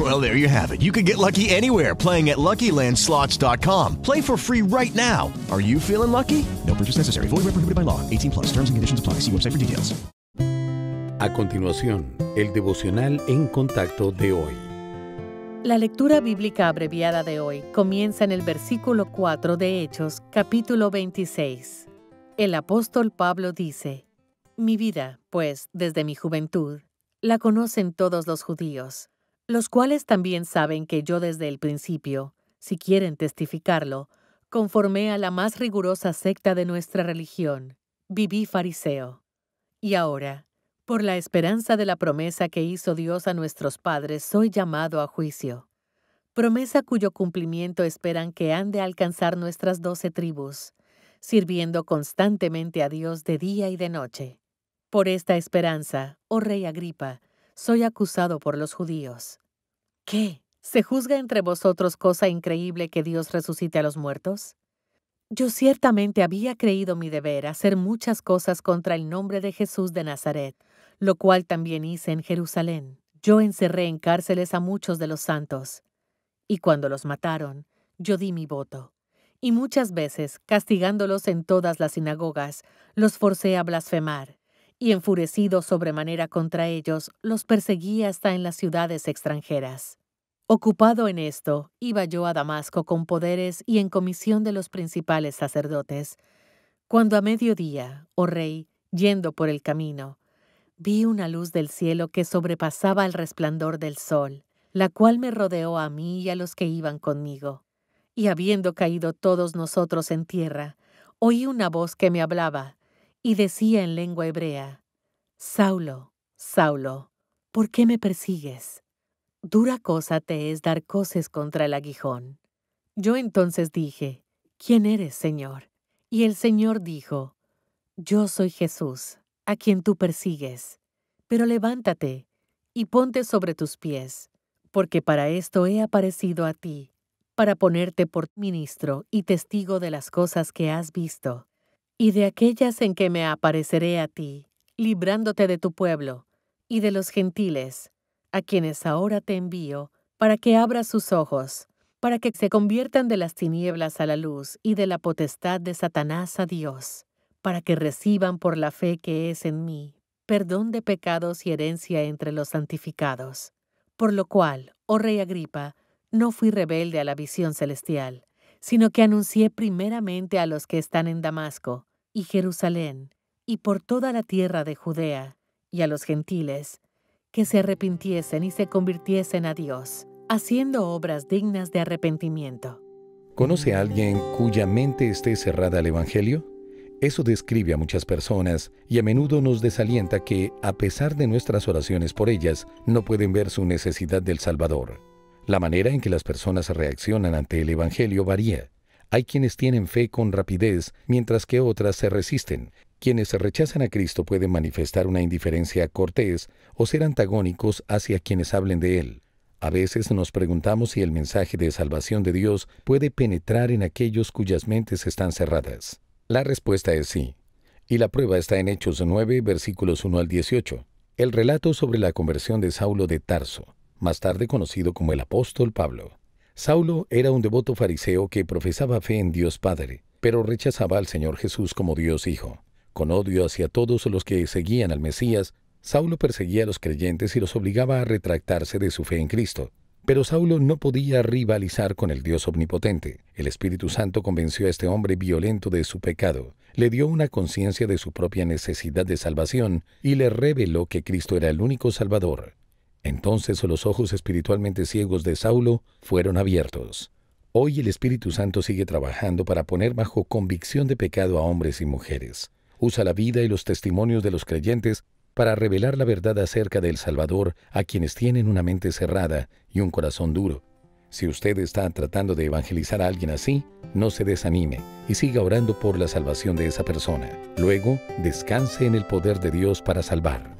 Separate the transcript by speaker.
Speaker 1: Well, there you have it. You can get lucky anywhere playing at LuckyLandSlots.com. Play for free right now. Are you feeling lucky? No purchase necessary. Void where prohibited by law. 18 plus. Terms and conditions apply. See website for details.
Speaker 2: A continuación, el devocional en contacto de hoy.
Speaker 3: La lectura bíblica abreviada de hoy comienza en el versículo 4 de Hechos, capítulo 26. El apóstol Pablo dice, Mi vida, pues, desde mi juventud, la conocen todos los judíos, los cuales también saben que yo desde el principio, si quieren testificarlo, conformé a la más rigurosa secta de nuestra religión, viví fariseo. Y ahora, por la esperanza de la promesa que hizo Dios a nuestros padres, soy llamado a juicio. Promesa cuyo cumplimiento esperan que han de alcanzar nuestras doce tribus, sirviendo constantemente a Dios de día y de noche. Por esta esperanza, oh rey Agripa, soy acusado por los judíos. ¿Qué? ¿Se juzga entre vosotros cosa increíble que Dios resucite a los muertos? Yo ciertamente había creído mi deber hacer muchas cosas contra el nombre de Jesús de Nazaret, lo cual también hice en Jerusalén. Yo encerré en cárceles a muchos de los santos. Y cuando los mataron, yo di mi voto. Y muchas veces, castigándolos en todas las sinagogas, los forcé a blasfemar. Y enfurecido sobremanera contra ellos, los perseguí hasta en las ciudades extranjeras. Ocupado en esto, iba yo a Damasco con poderes y en comisión de los principales sacerdotes, cuando a mediodía, oh rey, yendo por el camino, vi una luz del cielo que sobrepasaba el resplandor del sol, la cual me rodeó a mí y a los que iban conmigo. Y habiendo caído todos nosotros en tierra, oí una voz que me hablaba, y decía en lengua hebrea, Saulo, Saulo, ¿por qué me persigues? Dura cosa te es dar coces contra el aguijón. Yo entonces dije, ¿quién eres, Señor? Y el Señor dijo, Yo soy Jesús, a quien tú persigues. Pero levántate y ponte sobre tus pies, porque para esto he aparecido a ti, para ponerte por ministro y testigo de las cosas que has visto, y de aquellas en que me apareceré a ti, librándote de tu pueblo y de los gentiles, a quienes ahora te envío, para que abras sus ojos, para que se conviertan de las tinieblas a la luz y de la potestad de Satanás a Dios para que reciban por la fe que es en mí perdón de pecados y herencia entre los santificados. Por lo cual, oh Rey Agripa, no fui rebelde a la visión celestial, sino que anuncié primeramente a los que están en Damasco y Jerusalén, y por toda la tierra de Judea, y a los gentiles, que se arrepintiesen y se convirtiesen a Dios, haciendo obras dignas de arrepentimiento.
Speaker 2: ¿Conoce a alguien cuya mente esté cerrada al Evangelio? Eso describe a muchas personas y a menudo nos desalienta que, a pesar de nuestras oraciones por ellas, no pueden ver su necesidad del Salvador. La manera en que las personas reaccionan ante el Evangelio varía. Hay quienes tienen fe con rapidez, mientras que otras se resisten. Quienes rechazan a Cristo pueden manifestar una indiferencia cortés o ser antagónicos hacia quienes hablen de Él. A veces nos preguntamos si el mensaje de salvación de Dios puede penetrar en aquellos cuyas mentes están cerradas. La respuesta es sí. Y la prueba está en Hechos 9, versículos 1 al 18. El relato sobre la conversión de Saulo de Tarso, más tarde conocido como el apóstol Pablo. Saulo era un devoto fariseo que profesaba fe en Dios Padre, pero rechazaba al Señor Jesús como Dios Hijo. Con odio hacia todos los que seguían al Mesías, Saulo perseguía a los creyentes y los obligaba a retractarse de su fe en Cristo. Pero Saulo no podía rivalizar con el Dios omnipotente. El Espíritu Santo convenció a este hombre violento de su pecado, le dio una conciencia de su propia necesidad de salvación y le reveló que Cristo era el único Salvador. Entonces los ojos espiritualmente ciegos de Saulo fueron abiertos. Hoy el Espíritu Santo sigue trabajando para poner bajo convicción de pecado a hombres y mujeres. Usa la vida y los testimonios de los creyentes para revelar la verdad acerca del Salvador a quienes tienen una mente cerrada y un corazón duro. Si usted está tratando de evangelizar a alguien así, no se desanime y siga orando por la salvación de esa persona. Luego, descanse en el poder de Dios para salvar.